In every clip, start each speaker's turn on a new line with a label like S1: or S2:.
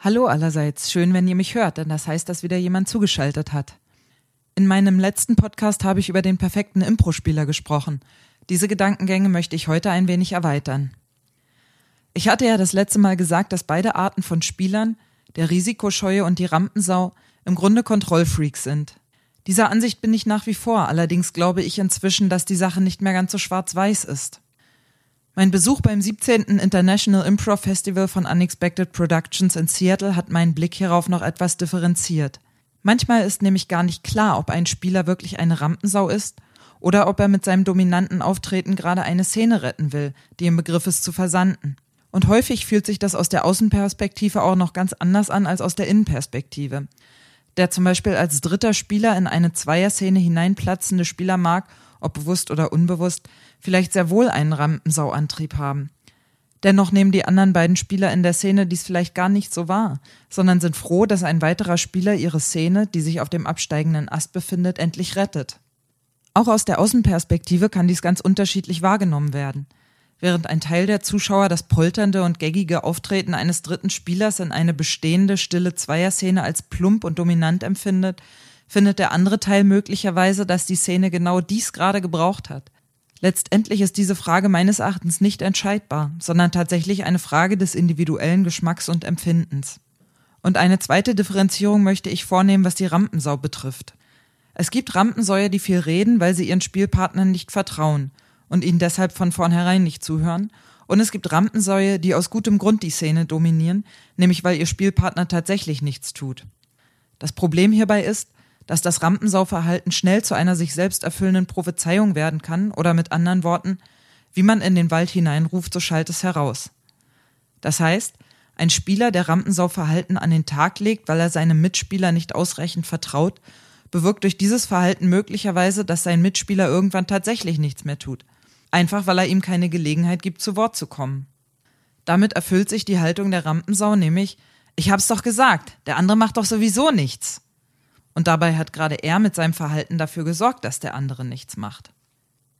S1: Hallo allerseits, schön, wenn ihr mich hört, denn das heißt, dass wieder jemand zugeschaltet hat. In meinem letzten Podcast habe ich über den perfekten Impro-Spieler gesprochen. Diese Gedankengänge möchte ich heute ein wenig erweitern. Ich hatte ja das letzte Mal gesagt, dass beide Arten von Spielern, der Risikoscheue und die Rampensau, im Grunde Kontrollfreaks sind. Dieser Ansicht bin ich nach wie vor, allerdings glaube ich inzwischen, dass die Sache nicht mehr ganz so schwarz-weiß ist. Mein Besuch beim 17. International Improv Festival von Unexpected Productions in Seattle hat meinen Blick hierauf noch etwas differenziert. Manchmal ist nämlich gar nicht klar, ob ein Spieler wirklich eine Rampensau ist oder ob er mit seinem dominanten Auftreten gerade eine Szene retten will, die im Begriff ist zu versanden. Und häufig fühlt sich das aus der Außenperspektive auch noch ganz anders an als aus der Innenperspektive. Der zum Beispiel als dritter Spieler in eine Zweierszene hineinplatzende Spieler mag ob bewusst oder unbewusst, vielleicht sehr wohl einen Rampensauantrieb haben. Dennoch nehmen die anderen beiden Spieler in der Szene dies vielleicht gar nicht so wahr, sondern sind froh, dass ein weiterer Spieler ihre Szene, die sich auf dem absteigenden Ast befindet, endlich rettet. Auch aus der Außenperspektive kann dies ganz unterschiedlich wahrgenommen werden. Während ein Teil der Zuschauer das polternde und geggige Auftreten eines dritten Spielers in eine bestehende, stille Zweierszene als plump und dominant empfindet, findet der andere Teil möglicherweise, dass die Szene genau dies gerade gebraucht hat. Letztendlich ist diese Frage meines Erachtens nicht entscheidbar, sondern tatsächlich eine Frage des individuellen Geschmacks und Empfindens. Und eine zweite Differenzierung möchte ich vornehmen, was die Rampensau betrifft. Es gibt Rampensäue, die viel reden, weil sie ihren Spielpartnern nicht vertrauen und ihnen deshalb von vornherein nicht zuhören. Und es gibt Rampensäue, die aus gutem Grund die Szene dominieren, nämlich weil ihr Spielpartner tatsächlich nichts tut. Das Problem hierbei ist, dass das Rampensauverhalten schnell zu einer sich selbst erfüllenden Prophezeiung werden kann oder mit anderen Worten, wie man in den Wald hineinruft, so schallt es heraus. Das heißt, ein Spieler, der Rampensauverhalten an den Tag legt, weil er seinem Mitspieler nicht ausreichend vertraut, bewirkt durch dieses Verhalten möglicherweise, dass sein Mitspieler irgendwann tatsächlich nichts mehr tut. Einfach weil er ihm keine Gelegenheit gibt, zu Wort zu kommen. Damit erfüllt sich die Haltung der Rampensau nämlich, ich hab's doch gesagt, der andere macht doch sowieso nichts. Und dabei hat gerade er mit seinem Verhalten dafür gesorgt, dass der andere nichts macht.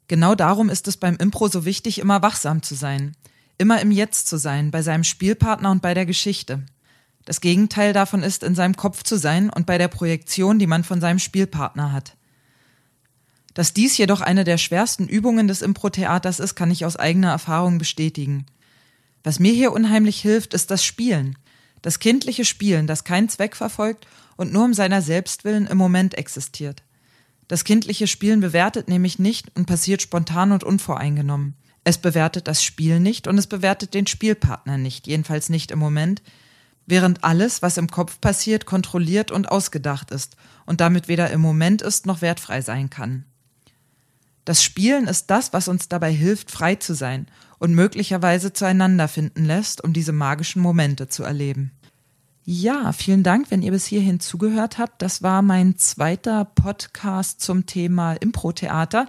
S1: Genau darum ist es beim Impro so wichtig, immer wachsam zu sein, immer im Jetzt zu sein, bei seinem Spielpartner und bei der Geschichte. Das Gegenteil davon ist, in seinem Kopf zu sein und bei der Projektion, die man von seinem Spielpartner hat. Dass dies jedoch eine der schwersten Übungen des Impro-Theaters ist, kann ich aus eigener Erfahrung bestätigen. Was mir hier unheimlich hilft, ist das Spielen. Das kindliche Spielen, das keinen Zweck verfolgt und nur um seiner selbst willen im Moment existiert. Das kindliche Spielen bewertet nämlich nicht und passiert spontan und unvoreingenommen. Es bewertet das Spiel nicht und es bewertet den Spielpartner nicht, jedenfalls nicht im Moment, während alles, was im Kopf passiert, kontrolliert und ausgedacht ist und damit weder im Moment ist noch wertfrei sein kann. Das Spielen ist das, was uns dabei hilft, frei zu sein und möglicherweise zueinander finden lässt, um diese magischen Momente zu erleben. Ja, vielen Dank, wenn ihr bis hierhin zugehört habt. Das war mein zweiter Podcast zum Thema Impro-Theater.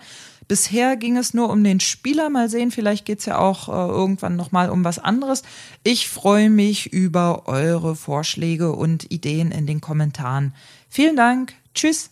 S1: Bisher ging es nur um den Spieler. Mal sehen, vielleicht geht's ja auch äh, irgendwann nochmal um was anderes. Ich freue mich über eure Vorschläge und Ideen in den Kommentaren. Vielen Dank. Tschüss.